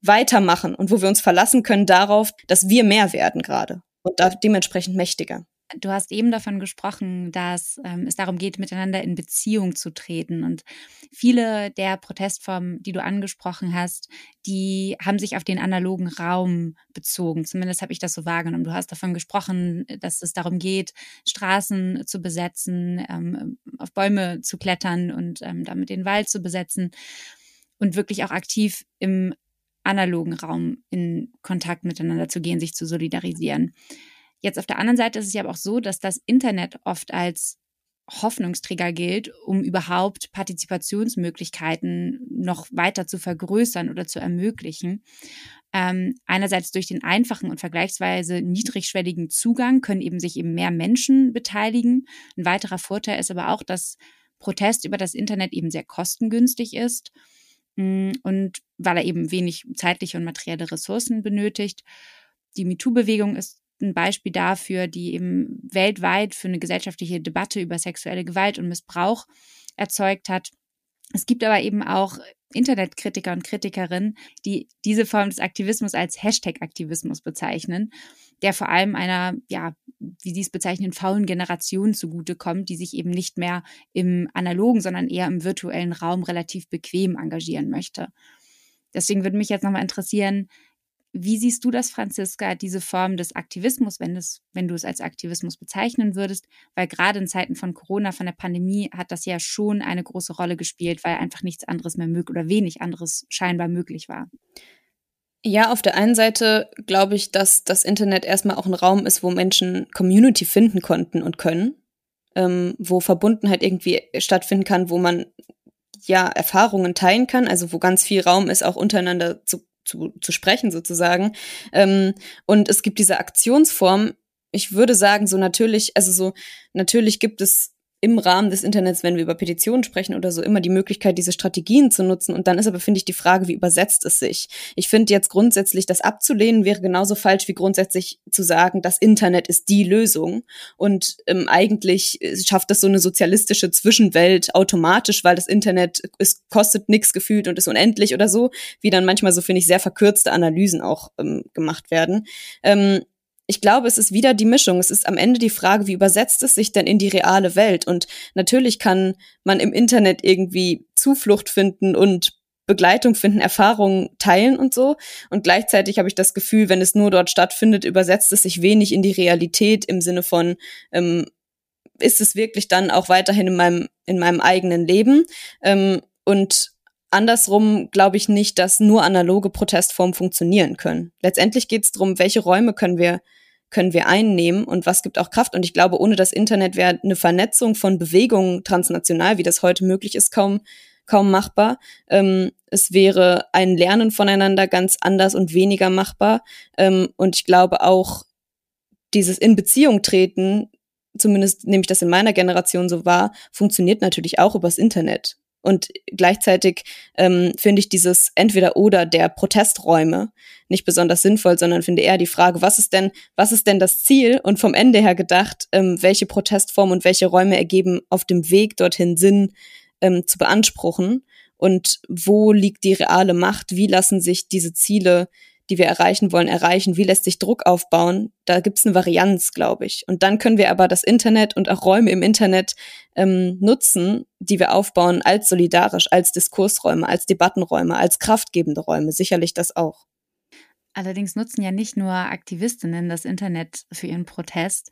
weitermachen und wo wir uns verlassen können darauf, dass wir mehr werden gerade und dementsprechend mächtiger. Du hast eben davon gesprochen, dass ähm, es darum geht, miteinander in Beziehung zu treten. Und viele der Protestformen, die du angesprochen hast, die haben sich auf den analogen Raum bezogen. Zumindest habe ich das so wahrgenommen. Du hast davon gesprochen, dass es darum geht, Straßen zu besetzen, ähm, auf Bäume zu klettern und ähm, damit den Wald zu besetzen und wirklich auch aktiv im analogen Raum in Kontakt miteinander zu gehen, sich zu solidarisieren. Jetzt auf der anderen Seite ist es ja aber auch so, dass das Internet oft als Hoffnungsträger gilt, um überhaupt Partizipationsmöglichkeiten noch weiter zu vergrößern oder zu ermöglichen. Ähm, einerseits durch den einfachen und vergleichsweise niedrigschwelligen Zugang können eben sich eben mehr Menschen beteiligen. Ein weiterer Vorteil ist aber auch, dass Protest über das Internet eben sehr kostengünstig ist mm, und weil er eben wenig zeitliche und materielle Ressourcen benötigt. Die MeToo-Bewegung ist ein Beispiel dafür, die eben weltweit für eine gesellschaftliche Debatte über sexuelle Gewalt und Missbrauch erzeugt hat. Es gibt aber eben auch Internetkritiker und Kritikerinnen, die diese Form des Aktivismus als Hashtag-Aktivismus bezeichnen, der vor allem einer, ja, wie sie es bezeichnen, faulen Generation zugutekommt, die sich eben nicht mehr im analogen, sondern eher im virtuellen Raum relativ bequem engagieren möchte. Deswegen würde mich jetzt nochmal interessieren, wie siehst du das, Franziska, diese Form des Aktivismus, wenn, das, wenn du es als Aktivismus bezeichnen würdest? Weil gerade in Zeiten von Corona, von der Pandemie, hat das ja schon eine große Rolle gespielt, weil einfach nichts anderes mehr möglich oder wenig anderes scheinbar möglich war. Ja, auf der einen Seite glaube ich, dass das Internet erstmal auch ein Raum ist, wo Menschen Community finden konnten und können, ähm, wo Verbundenheit irgendwie stattfinden kann, wo man ja Erfahrungen teilen kann, also wo ganz viel Raum ist, auch untereinander zu zu, zu sprechen sozusagen. Ähm, und es gibt diese Aktionsform, ich würde sagen, so natürlich, also so natürlich gibt es im Rahmen des Internets, wenn wir über Petitionen sprechen oder so, immer die Möglichkeit, diese Strategien zu nutzen. Und dann ist aber, finde ich, die Frage, wie übersetzt es sich? Ich finde jetzt grundsätzlich, das abzulehnen wäre genauso falsch wie grundsätzlich zu sagen, das Internet ist die Lösung. Und ähm, eigentlich schafft das so eine sozialistische Zwischenwelt automatisch, weil das Internet, es kostet nichts gefühlt und ist unendlich oder so, wie dann manchmal so, finde ich, sehr verkürzte Analysen auch ähm, gemacht werden. Ähm, ich glaube, es ist wieder die Mischung. Es ist am Ende die Frage, wie übersetzt es sich denn in die reale Welt? Und natürlich kann man im Internet irgendwie Zuflucht finden und Begleitung finden, Erfahrungen teilen und so. Und gleichzeitig habe ich das Gefühl, wenn es nur dort stattfindet, übersetzt es sich wenig in die Realität im Sinne von, ähm, ist es wirklich dann auch weiterhin in meinem, in meinem eigenen Leben? Ähm, und andersrum glaube ich nicht, dass nur analoge Protestformen funktionieren können. Letztendlich geht es darum, welche Räume können wir können wir einnehmen und was gibt auch Kraft. Und ich glaube, ohne das Internet wäre eine Vernetzung von Bewegungen transnational, wie das heute möglich ist, kaum kaum machbar. Ähm, es wäre ein Lernen voneinander ganz anders und weniger machbar. Ähm, und ich glaube auch, dieses in Beziehung treten, zumindest nehme ich das in meiner Generation so wahr, funktioniert natürlich auch übers Internet. Und gleichzeitig ähm, finde ich dieses Entweder-Oder der Protesträume nicht besonders sinnvoll, sondern finde eher die Frage, was ist denn, was ist denn das Ziel? Und vom Ende her gedacht, ähm, welche Protestform und welche Räume ergeben auf dem Weg dorthin Sinn ähm, zu beanspruchen? Und wo liegt die reale Macht? Wie lassen sich diese Ziele die wir erreichen wollen, erreichen? Wie lässt sich Druck aufbauen? Da gibt es eine Varianz, glaube ich. Und dann können wir aber das Internet und auch Räume im Internet ähm, nutzen, die wir aufbauen als solidarisch, als Diskursräume, als Debattenräume, als kraftgebende Räume. Sicherlich das auch. Allerdings nutzen ja nicht nur Aktivistinnen das Internet für ihren Protest,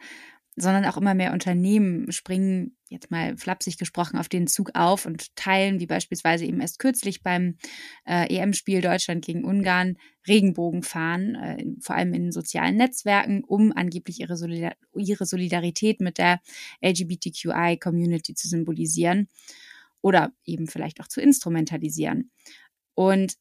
sondern auch immer mehr Unternehmen springen, jetzt mal flapsig gesprochen, auf den Zug auf und teilen, wie beispielsweise eben erst kürzlich beim äh, EM-Spiel Deutschland gegen Ungarn, Regenbogen fahren, äh, vor allem in sozialen Netzwerken, um angeblich ihre, Solidar ihre Solidarität mit der LGBTQI-Community zu symbolisieren oder eben vielleicht auch zu instrumentalisieren. Und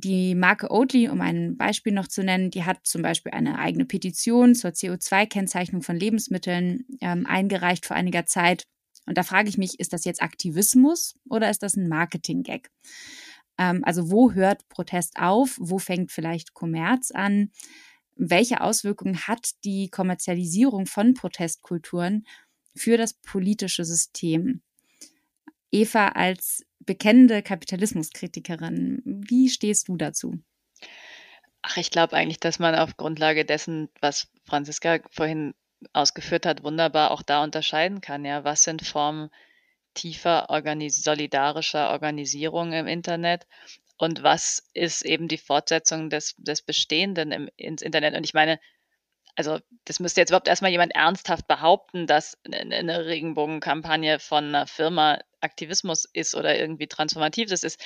die Marke Oatly, um ein Beispiel noch zu nennen, die hat zum Beispiel eine eigene Petition zur CO2-Kennzeichnung von Lebensmitteln ähm, eingereicht vor einiger Zeit. Und da frage ich mich, ist das jetzt Aktivismus oder ist das ein Marketing-Gag? Ähm, also wo hört Protest auf? Wo fängt vielleicht Kommerz an? Welche Auswirkungen hat die Kommerzialisierung von Protestkulturen für das politische System? Eva als bekennende Kapitalismuskritikerin. Wie stehst du dazu? Ach, ich glaube eigentlich, dass man auf Grundlage dessen, was Franziska vorhin ausgeführt hat, wunderbar auch da unterscheiden kann. Ja, was sind Formen tiefer organis solidarischer Organisierung im Internet und was ist eben die Fortsetzung des, des Bestehenden im, ins Internet? Und ich meine, also das müsste jetzt überhaupt erstmal jemand ernsthaft behaupten, dass eine Regenbogenkampagne von einer Firma Aktivismus ist oder irgendwie transformativ. Das ist,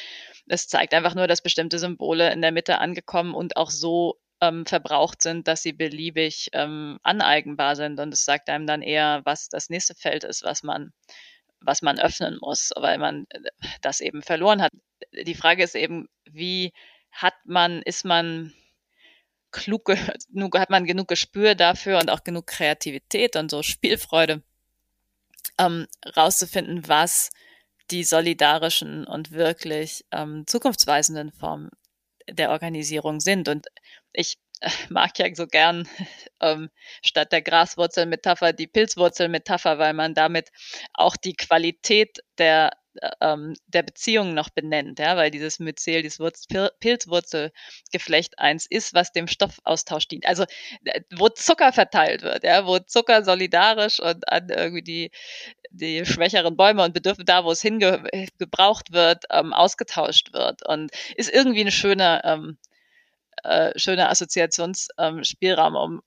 das zeigt einfach nur, dass bestimmte Symbole in der Mitte angekommen und auch so ähm, verbraucht sind, dass sie beliebig ähm, aneigenbar sind. Und es sagt einem dann eher, was das nächste Feld ist, was man, was man öffnen muss, weil man äh, das eben verloren hat. Die Frage ist eben, wie hat man, ist man klug, genug, hat man genug Gespür dafür und auch genug Kreativität und so Spielfreude, ähm, rauszufinden, was die solidarischen und wirklich ähm, zukunftsweisenden Formen der Organisierung sind. Und ich mag ja so gern ähm, statt der Graswurzelmetapher die Pilzwurzelmetapher, weil man damit auch die Qualität der ähm, der Beziehung noch benennt, ja, weil dieses Myzel, dieses Wurz Pilzwurzelgeflecht eins ist, was dem Stoffaustausch dient. Also wo Zucker verteilt wird, ja, wo Zucker solidarisch und an irgendwie die, die schwächeren Bäume und Bedürfnisse da, wo es hingebraucht wird, ähm, ausgetauscht wird. Und ist irgendwie ein schöner, ähm, äh, schöner Assoziationsspielraum, um,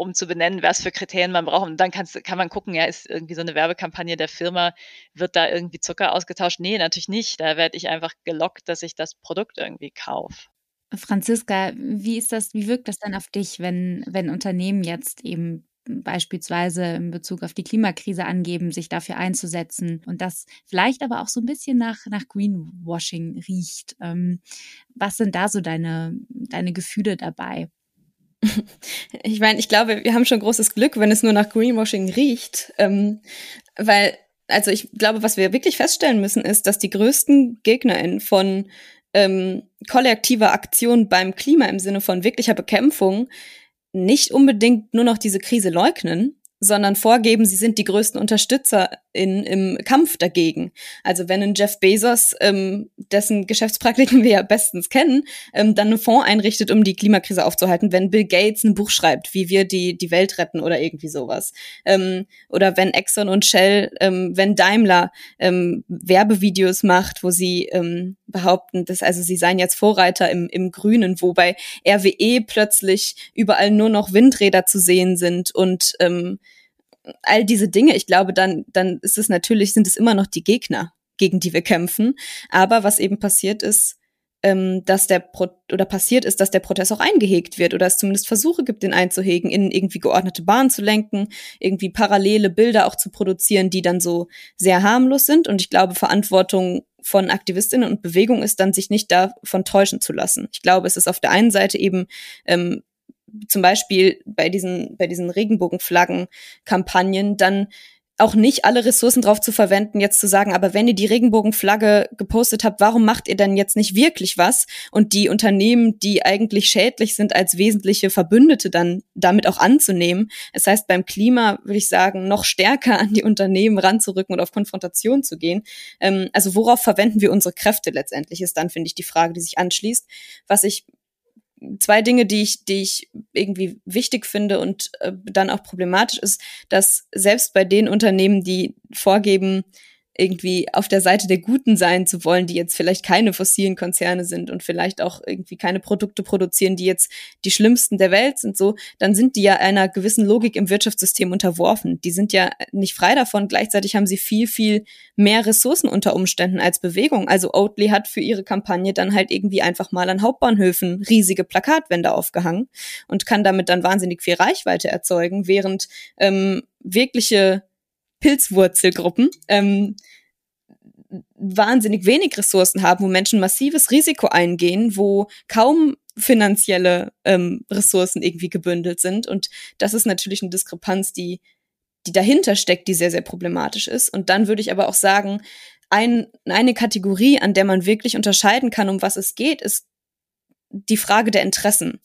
um zu benennen, was für Kriterien man braucht. Und dann kannst, kann man gucken, ja, ist irgendwie so eine Werbekampagne der Firma, wird da irgendwie Zucker ausgetauscht? Nee, natürlich nicht. Da werde ich einfach gelockt, dass ich das Produkt irgendwie kaufe. Franziska, wie ist das, wie wirkt das dann auf dich, wenn, wenn Unternehmen jetzt eben beispielsweise in Bezug auf die Klimakrise angeben, sich dafür einzusetzen und das vielleicht aber auch so ein bisschen nach, nach Greenwashing riecht. Ähm, was sind da so deine, deine Gefühle dabei? Ich meine, ich glaube, wir haben schon großes Glück, wenn es nur nach Greenwashing riecht, ähm, weil, also ich glaube, was wir wirklich feststellen müssen, ist, dass die größten GegnerInnen von ähm, kollektiver Aktion beim Klima im Sinne von wirklicher Bekämpfung nicht unbedingt nur noch diese Krise leugnen, sondern vorgeben, sie sind die größten Unterstützer in, im Kampf dagegen. Also wenn ein Jeff Bezos, ähm, dessen Geschäftspraktiken wir ja bestens kennen, ähm, dann einen Fonds einrichtet, um die Klimakrise aufzuhalten, wenn Bill Gates ein Buch schreibt, wie wir die, die Welt retten oder irgendwie sowas. Ähm, oder wenn Exxon und Shell, ähm, wenn Daimler ähm, Werbevideos macht, wo sie ähm, behaupten, dass also sie seien jetzt Vorreiter im, im Grünen, wobei RWE plötzlich überall nur noch Windräder zu sehen sind und ähm, all diese Dinge, ich glaube, dann, dann ist es natürlich, sind es immer noch die Gegner, gegen die wir kämpfen. Aber was eben passiert ist, ähm, dass der Pro oder passiert ist, dass der Protest auch eingehegt wird oder es zumindest Versuche gibt, den einzuhegen, in irgendwie geordnete Bahnen zu lenken, irgendwie parallele Bilder auch zu produzieren, die dann so sehr harmlos sind. Und ich glaube, Verantwortung von Aktivistinnen und Bewegung ist dann, sich nicht davon täuschen zu lassen. Ich glaube, es ist auf der einen Seite eben ähm, zum Beispiel bei diesen, bei diesen Regenbogenflaggen-Kampagnen dann auch nicht alle Ressourcen drauf zu verwenden, jetzt zu sagen, aber wenn ihr die Regenbogenflagge gepostet habt, warum macht ihr denn jetzt nicht wirklich was? Und die Unternehmen, die eigentlich schädlich sind, als wesentliche Verbündete dann damit auch anzunehmen. Das heißt, beim Klima würde ich sagen, noch stärker an die Unternehmen ranzurücken und auf Konfrontation zu gehen. Ähm, also worauf verwenden wir unsere Kräfte letztendlich, ist dann, finde ich, die Frage, die sich anschließt. Was ich zwei Dinge, die ich, die ich irgendwie wichtig finde und äh, dann auch problematisch ist, dass selbst bei den Unternehmen, die vorgeben, irgendwie auf der Seite der Guten sein zu wollen, die jetzt vielleicht keine fossilen Konzerne sind und vielleicht auch irgendwie keine Produkte produzieren, die jetzt die schlimmsten der Welt sind, so, dann sind die ja einer gewissen Logik im Wirtschaftssystem unterworfen. Die sind ja nicht frei davon. Gleichzeitig haben sie viel, viel mehr Ressourcen unter Umständen als Bewegung. Also Oatly hat für ihre Kampagne dann halt irgendwie einfach mal an Hauptbahnhöfen riesige Plakatwände aufgehangen und kann damit dann wahnsinnig viel Reichweite erzeugen, während ähm, wirkliche Pilzwurzelgruppen ähm, wahnsinnig wenig Ressourcen haben, wo Menschen massives Risiko eingehen, wo kaum finanzielle ähm, Ressourcen irgendwie gebündelt sind. Und das ist natürlich eine Diskrepanz, die, die dahinter steckt, die sehr, sehr problematisch ist. Und dann würde ich aber auch sagen, ein, eine Kategorie, an der man wirklich unterscheiden kann, um was es geht, ist die Frage der Interessen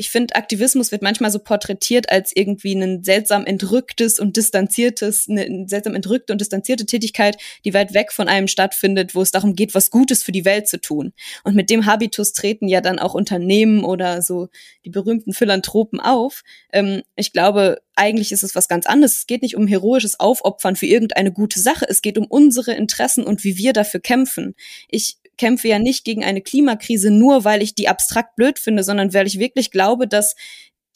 ich finde, Aktivismus wird manchmal so porträtiert als irgendwie ein seltsam entrücktes und distanziertes, eine seltsam entrückte und distanzierte Tätigkeit, die weit weg von einem stattfindet, wo es darum geht, was Gutes für die Welt zu tun. Und mit dem Habitus treten ja dann auch Unternehmen oder so die berühmten Philanthropen auf. Ähm, ich glaube, eigentlich ist es was ganz anderes. Es geht nicht um heroisches Aufopfern für irgendeine gute Sache. Es geht um unsere Interessen und wie wir dafür kämpfen. Ich kämpfe ja nicht gegen eine Klimakrise nur, weil ich die abstrakt blöd finde, sondern weil ich wirklich glaube, dass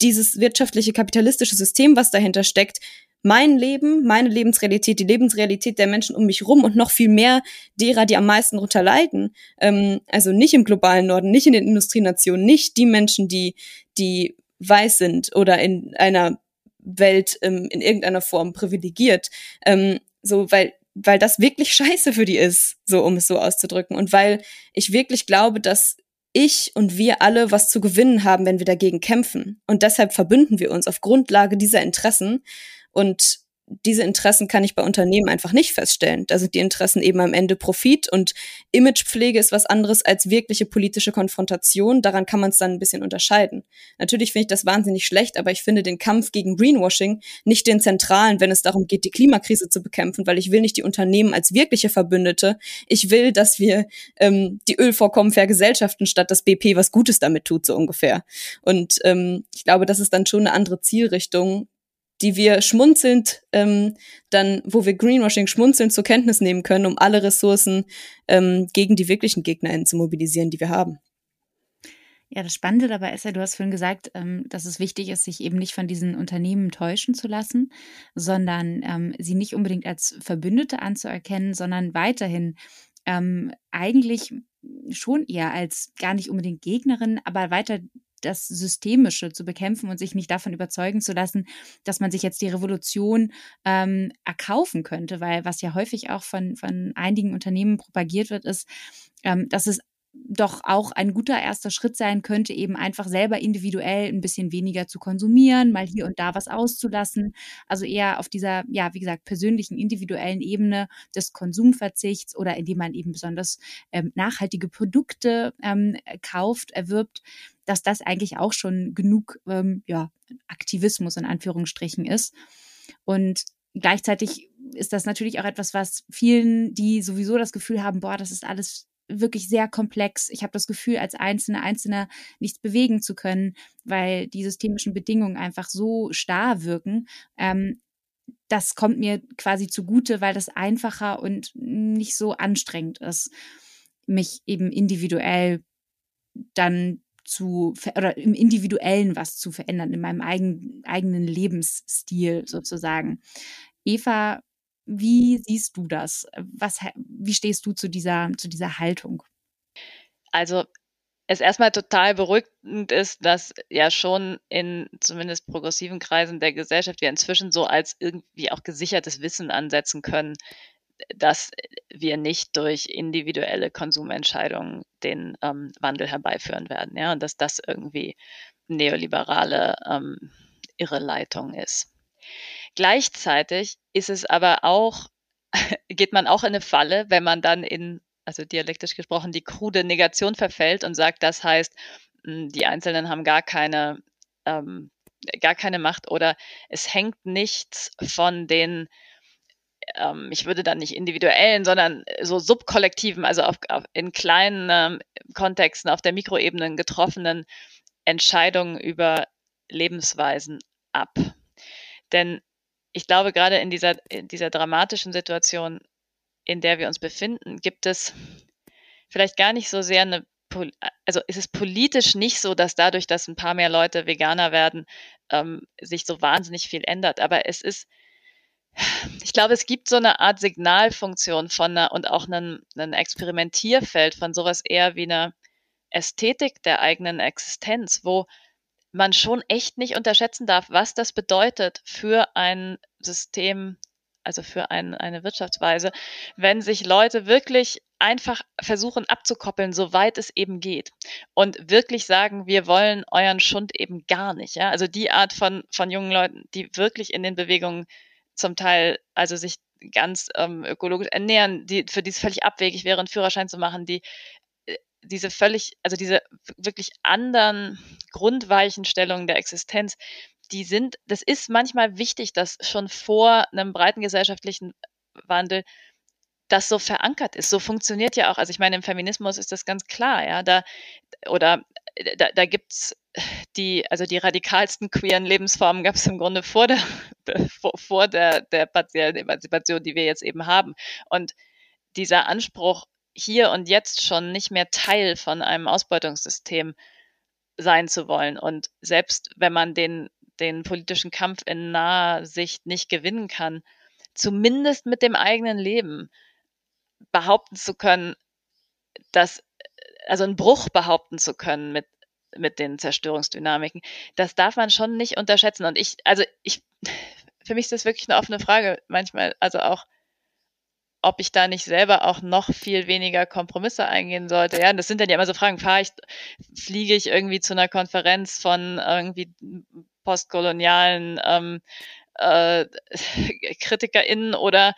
dieses wirtschaftliche kapitalistische System, was dahinter steckt, mein Leben, meine Lebensrealität, die Lebensrealität der Menschen um mich rum und noch viel mehr derer, die am meisten darunter leiden. Ähm, also nicht im globalen Norden, nicht in den Industrienationen, nicht die Menschen, die, die weiß sind oder in einer Welt ähm, in irgendeiner Form privilegiert. Ähm, so, weil weil das wirklich scheiße für die ist, so um es so auszudrücken. Und weil ich wirklich glaube, dass ich und wir alle was zu gewinnen haben, wenn wir dagegen kämpfen. Und deshalb verbünden wir uns auf Grundlage dieser Interessen. Und diese Interessen kann ich bei Unternehmen einfach nicht feststellen. Da sind die Interessen eben am Ende Profit und Imagepflege ist was anderes als wirkliche politische Konfrontation. Daran kann man es dann ein bisschen unterscheiden. Natürlich finde ich das wahnsinnig schlecht, aber ich finde den Kampf gegen Greenwashing nicht den zentralen, wenn es darum geht, die Klimakrise zu bekämpfen, weil ich will nicht die Unternehmen als wirkliche Verbündete. Ich will, dass wir ähm, die Ölvorkommen vergesellschaften, statt dass BP was Gutes damit tut, so ungefähr. Und ähm, ich glaube, das ist dann schon eine andere Zielrichtung, die wir schmunzelnd ähm, dann, wo wir Greenwashing schmunzelnd zur Kenntnis nehmen können, um alle Ressourcen ähm, gegen die wirklichen GegnerInnen zu mobilisieren, die wir haben. Ja, das Spannende dabei ist ja, du hast vorhin gesagt, ähm, dass es wichtig ist, sich eben nicht von diesen Unternehmen täuschen zu lassen, sondern ähm, sie nicht unbedingt als Verbündete anzuerkennen, sondern weiterhin ähm, eigentlich schon eher als gar nicht unbedingt Gegnerin, aber weiter das Systemische zu bekämpfen und sich nicht davon überzeugen zu lassen, dass man sich jetzt die Revolution ähm, erkaufen könnte, weil was ja häufig auch von, von einigen Unternehmen propagiert wird, ist, ähm, dass es doch auch ein guter erster Schritt sein könnte, eben einfach selber individuell ein bisschen weniger zu konsumieren, mal hier und da was auszulassen. Also eher auf dieser, ja, wie gesagt, persönlichen, individuellen Ebene des Konsumverzichts oder indem man eben besonders ähm, nachhaltige Produkte ähm, kauft, erwirbt, dass das eigentlich auch schon genug, ähm, ja, Aktivismus in Anführungsstrichen ist. Und gleichzeitig ist das natürlich auch etwas, was vielen, die sowieso das Gefühl haben, boah, das ist alles wirklich sehr komplex. Ich habe das Gefühl, als Einzelne, Einzelner nichts bewegen zu können, weil die systemischen Bedingungen einfach so starr wirken. Ähm, das kommt mir quasi zugute, weil das einfacher und nicht so anstrengend ist, mich eben individuell dann zu oder im Individuellen was zu verändern, in meinem eigen, eigenen Lebensstil sozusagen. Eva, wie siehst du das? Was, wie stehst du zu dieser, zu dieser Haltung? Also es erstmal total beruhigend ist, dass ja schon in zumindest progressiven Kreisen der Gesellschaft wir inzwischen so als irgendwie auch gesichertes Wissen ansetzen können, dass wir nicht durch individuelle Konsumentscheidungen den ähm, Wandel herbeiführen werden, ja, und dass das irgendwie neoliberale ähm, Irreleitung ist. Gleichzeitig ist es aber auch, geht man auch in eine Falle, wenn man dann in also dialektisch gesprochen, die krude Negation verfällt und sagt, das heißt, hm, die Einzelnen haben gar keine, ähm, gar keine Macht oder es hängt nichts von den, ähm, ich würde dann nicht individuellen, sondern so subkollektiven, also auf, auf, in kleinen ähm, Kontexten auf der Mikroebene getroffenen Entscheidungen über Lebensweisen ab. Denn ich glaube, gerade in dieser, in dieser dramatischen Situation in der wir uns befinden, gibt es vielleicht gar nicht so sehr eine, also ist es politisch nicht so, dass dadurch, dass ein paar mehr Leute Veganer werden, ähm, sich so wahnsinnig viel ändert. Aber es ist, ich glaube, es gibt so eine Art Signalfunktion von einer und auch einen Experimentierfeld von sowas eher wie einer Ästhetik der eigenen Existenz, wo man schon echt nicht unterschätzen darf, was das bedeutet für ein System also für ein, eine Wirtschaftsweise, wenn sich Leute wirklich einfach versuchen abzukoppeln, soweit es eben geht. Und wirklich sagen, wir wollen euren Schund eben gar nicht. Ja? Also die Art von, von jungen Leuten, die wirklich in den Bewegungen zum Teil, also sich ganz ähm, ökologisch ernähren, die, für die es völlig abwegig wäre, einen Führerschein zu machen, die diese völlig, also diese wirklich anderen Grundweichenstellungen der Existenz, die sind, das ist manchmal wichtig, dass schon vor einem breiten gesellschaftlichen Wandel das so verankert ist. So funktioniert ja auch, also ich meine, im Feminismus ist das ganz klar, ja, da, oder da, da gibt's die, also die radikalsten queeren Lebensformen gab es im Grunde vor der, vor der, der partiellen Emanzipation, die wir jetzt eben haben. Und dieser Anspruch, hier und jetzt schon nicht mehr Teil von einem Ausbeutungssystem sein zu wollen. Und selbst wenn man den den politischen Kampf in naher Sicht nicht gewinnen kann, zumindest mit dem eigenen Leben behaupten zu können, dass, also einen Bruch behaupten zu können mit, mit den Zerstörungsdynamiken, das darf man schon nicht unterschätzen. Und ich, also ich, für mich ist das wirklich eine offene Frage manchmal, also auch, ob ich da nicht selber auch noch viel weniger Kompromisse eingehen sollte. Ja, das sind dann ja immer so Fragen, fahre ich, fliege ich irgendwie zu einer Konferenz von irgendwie postkolonialen ähm, äh, KritikerInnen oder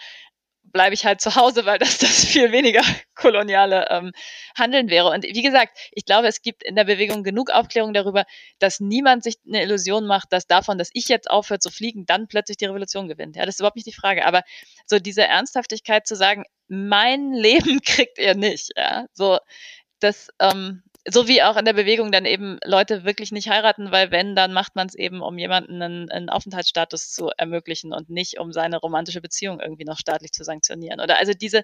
bleibe ich halt zu Hause, weil das das viel weniger koloniale ähm, Handeln wäre. Und wie gesagt, ich glaube, es gibt in der Bewegung genug Aufklärung darüber, dass niemand sich eine Illusion macht, dass davon, dass ich jetzt aufhöre zu fliegen, dann plötzlich die Revolution gewinnt. Ja, das ist überhaupt nicht die Frage. Aber so diese Ernsthaftigkeit zu sagen, mein Leben kriegt ihr nicht, ja, so das ähm, so wie auch in der Bewegung dann eben Leute wirklich nicht heiraten, weil wenn, dann macht man es eben, um jemanden einen, einen Aufenthaltsstatus zu ermöglichen und nicht, um seine romantische Beziehung irgendwie noch staatlich zu sanktionieren. Oder also diese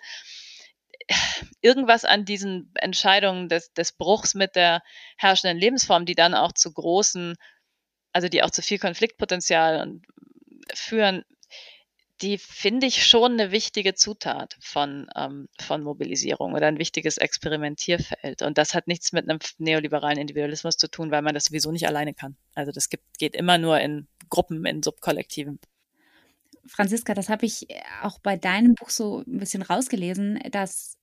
irgendwas an diesen Entscheidungen des, des Bruchs mit der herrschenden Lebensform, die dann auch zu großen, also die auch zu viel Konfliktpotenzial führen, die finde ich schon eine wichtige Zutat von, ähm, von Mobilisierung oder ein wichtiges Experimentierfeld. Und das hat nichts mit einem neoliberalen Individualismus zu tun, weil man das sowieso nicht alleine kann. Also das gibt, geht immer nur in Gruppen, in Subkollektiven. Franziska, das habe ich auch bei deinem Buch so ein bisschen rausgelesen, dass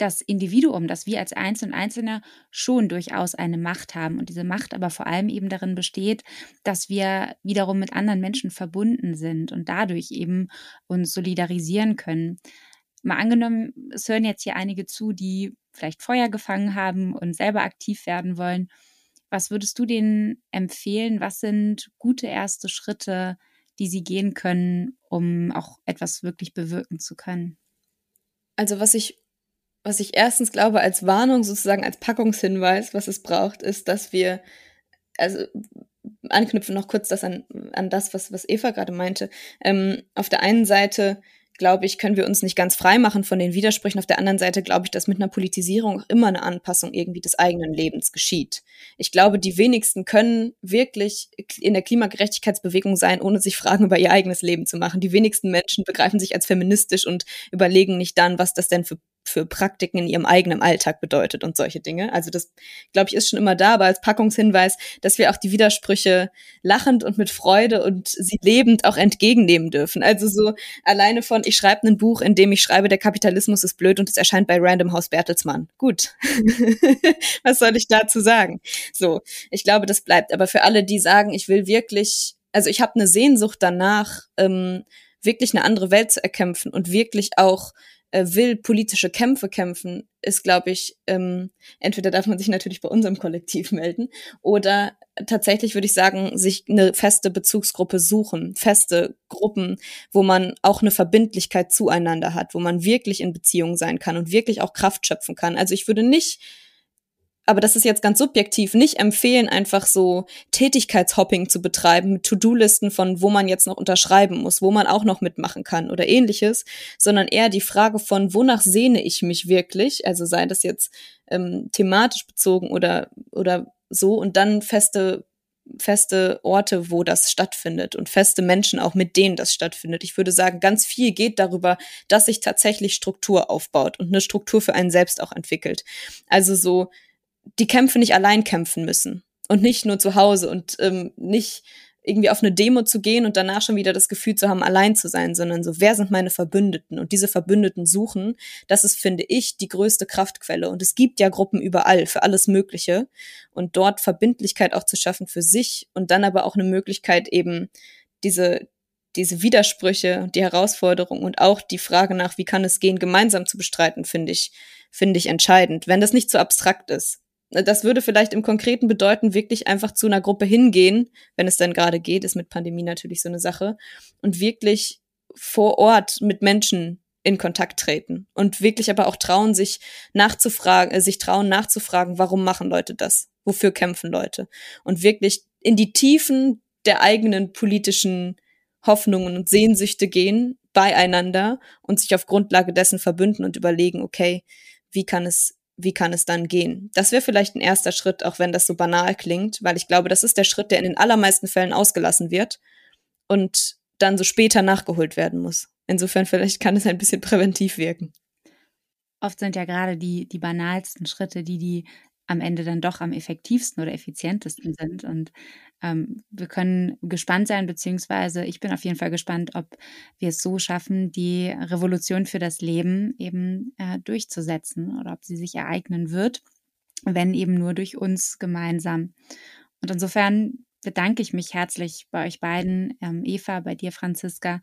das Individuum, dass wir als Einzelne und Einzelne schon durchaus eine Macht haben und diese Macht aber vor allem eben darin besteht, dass wir wiederum mit anderen Menschen verbunden sind und dadurch eben uns solidarisieren können. Mal angenommen, es hören jetzt hier einige zu, die vielleicht Feuer gefangen haben und selber aktiv werden wollen. Was würdest du denen empfehlen? Was sind gute erste Schritte, die sie gehen können, um auch etwas wirklich bewirken zu können? Also was ich was ich erstens glaube, als Warnung sozusagen, als Packungshinweis, was es braucht, ist, dass wir, also anknüpfen noch kurz das an, an das, was, was Eva gerade meinte. Ähm, auf der einen Seite glaube ich, können wir uns nicht ganz frei machen von den Widersprüchen. Auf der anderen Seite glaube ich, dass mit einer Politisierung auch immer eine Anpassung irgendwie des eigenen Lebens geschieht. Ich glaube, die wenigsten können wirklich in der Klimagerechtigkeitsbewegung sein, ohne sich Fragen über ihr eigenes Leben zu machen. Die wenigsten Menschen begreifen sich als feministisch und überlegen nicht dann, was das denn für für Praktiken in ihrem eigenen Alltag bedeutet und solche Dinge. Also das, glaube ich, ist schon immer da, aber als Packungshinweis, dass wir auch die Widersprüche lachend und mit Freude und sie lebend auch entgegennehmen dürfen. Also so alleine von, ich schreibe ein Buch, in dem ich schreibe, der Kapitalismus ist blöd und es erscheint bei Random House Bertelsmann. Gut. Was soll ich dazu sagen? So, ich glaube, das bleibt. Aber für alle, die sagen, ich will wirklich, also ich habe eine Sehnsucht danach, ähm, wirklich eine andere Welt zu erkämpfen und wirklich auch äh, will politische Kämpfe kämpfen, ist, glaube ich, ähm, entweder darf man sich natürlich bei unserem Kollektiv melden oder tatsächlich würde ich sagen, sich eine feste Bezugsgruppe suchen, feste Gruppen, wo man auch eine Verbindlichkeit zueinander hat, wo man wirklich in Beziehung sein kann und wirklich auch Kraft schöpfen kann. Also ich würde nicht aber das ist jetzt ganz subjektiv, nicht empfehlen, einfach so Tätigkeitshopping zu betreiben mit To-Do-Listen von, wo man jetzt noch unterschreiben muss, wo man auch noch mitmachen kann oder ähnliches, sondern eher die Frage von, wonach sehne ich mich wirklich, also sei das jetzt ähm, thematisch bezogen oder, oder so und dann feste feste Orte, wo das stattfindet und feste Menschen auch, mit denen das stattfindet. Ich würde sagen, ganz viel geht darüber, dass sich tatsächlich Struktur aufbaut und eine Struktur für einen selbst auch entwickelt. Also so die Kämpfe nicht allein kämpfen müssen und nicht nur zu Hause und ähm, nicht irgendwie auf eine Demo zu gehen und danach schon wieder das Gefühl zu haben, allein zu sein, sondern so, wer sind meine Verbündeten? Und diese Verbündeten suchen, das ist, finde ich, die größte Kraftquelle. Und es gibt ja Gruppen überall für alles Mögliche. Und dort Verbindlichkeit auch zu schaffen für sich und dann aber auch eine Möglichkeit eben diese, diese Widersprüche, die Herausforderungen und auch die Frage nach, wie kann es gehen, gemeinsam zu bestreiten, finde ich, finde ich entscheidend. Wenn das nicht zu abstrakt ist, das würde vielleicht im Konkreten bedeuten, wirklich einfach zu einer Gruppe hingehen, wenn es dann gerade geht, ist mit Pandemie natürlich so eine Sache, und wirklich vor Ort mit Menschen in Kontakt treten und wirklich aber auch trauen, sich nachzufragen, äh, sich trauen nachzufragen, warum machen Leute das? Wofür kämpfen Leute? Und wirklich in die Tiefen der eigenen politischen Hoffnungen und Sehnsüchte gehen, beieinander und sich auf Grundlage dessen verbünden und überlegen, okay, wie kann es wie kann es dann gehen? Das wäre vielleicht ein erster Schritt, auch wenn das so banal klingt, weil ich glaube, das ist der Schritt, der in den allermeisten Fällen ausgelassen wird und dann so später nachgeholt werden muss. Insofern vielleicht kann es ein bisschen präventiv wirken. Oft sind ja gerade die, die banalsten Schritte, die die am Ende dann doch am effektivsten oder effizientesten sind. Und ähm, wir können gespannt sein, beziehungsweise ich bin auf jeden Fall gespannt, ob wir es so schaffen, die Revolution für das Leben eben äh, durchzusetzen oder ob sie sich ereignen wird, wenn eben nur durch uns gemeinsam. Und insofern bedanke ich mich herzlich bei euch beiden, ähm, Eva, bei dir, Franziska,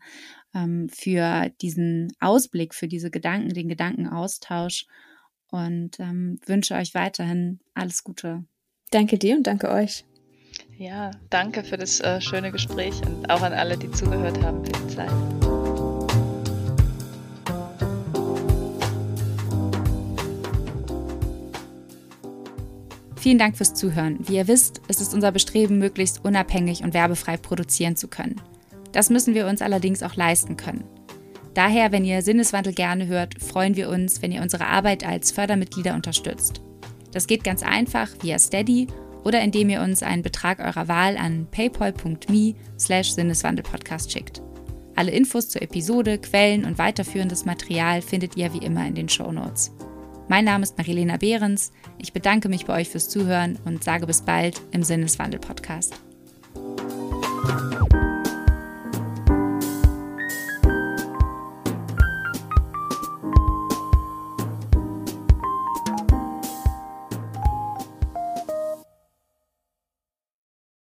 ähm, für diesen Ausblick, für diese Gedanken, den Gedankenaustausch und ähm, wünsche euch weiterhin alles Gute. Danke dir und danke euch. Ja, danke für das äh, schöne Gespräch und auch an alle, die zugehört haben für die Zeit. Vielen Dank fürs Zuhören. Wie ihr wisst, ist es unser Bestreben, möglichst unabhängig und werbefrei produzieren zu können. Das müssen wir uns allerdings auch leisten können. Daher, wenn ihr Sinneswandel gerne hört, freuen wir uns, wenn ihr unsere Arbeit als Fördermitglieder unterstützt. Das geht ganz einfach via Steady oder indem ihr uns einen Betrag eurer Wahl an paypal.me slash Sinneswandelpodcast schickt. Alle Infos zur Episode, Quellen und weiterführendes Material findet ihr wie immer in den Show Notes. Mein Name ist Marilena Behrens. Ich bedanke mich bei euch fürs Zuhören und sage bis bald im Sinneswandel-Podcast.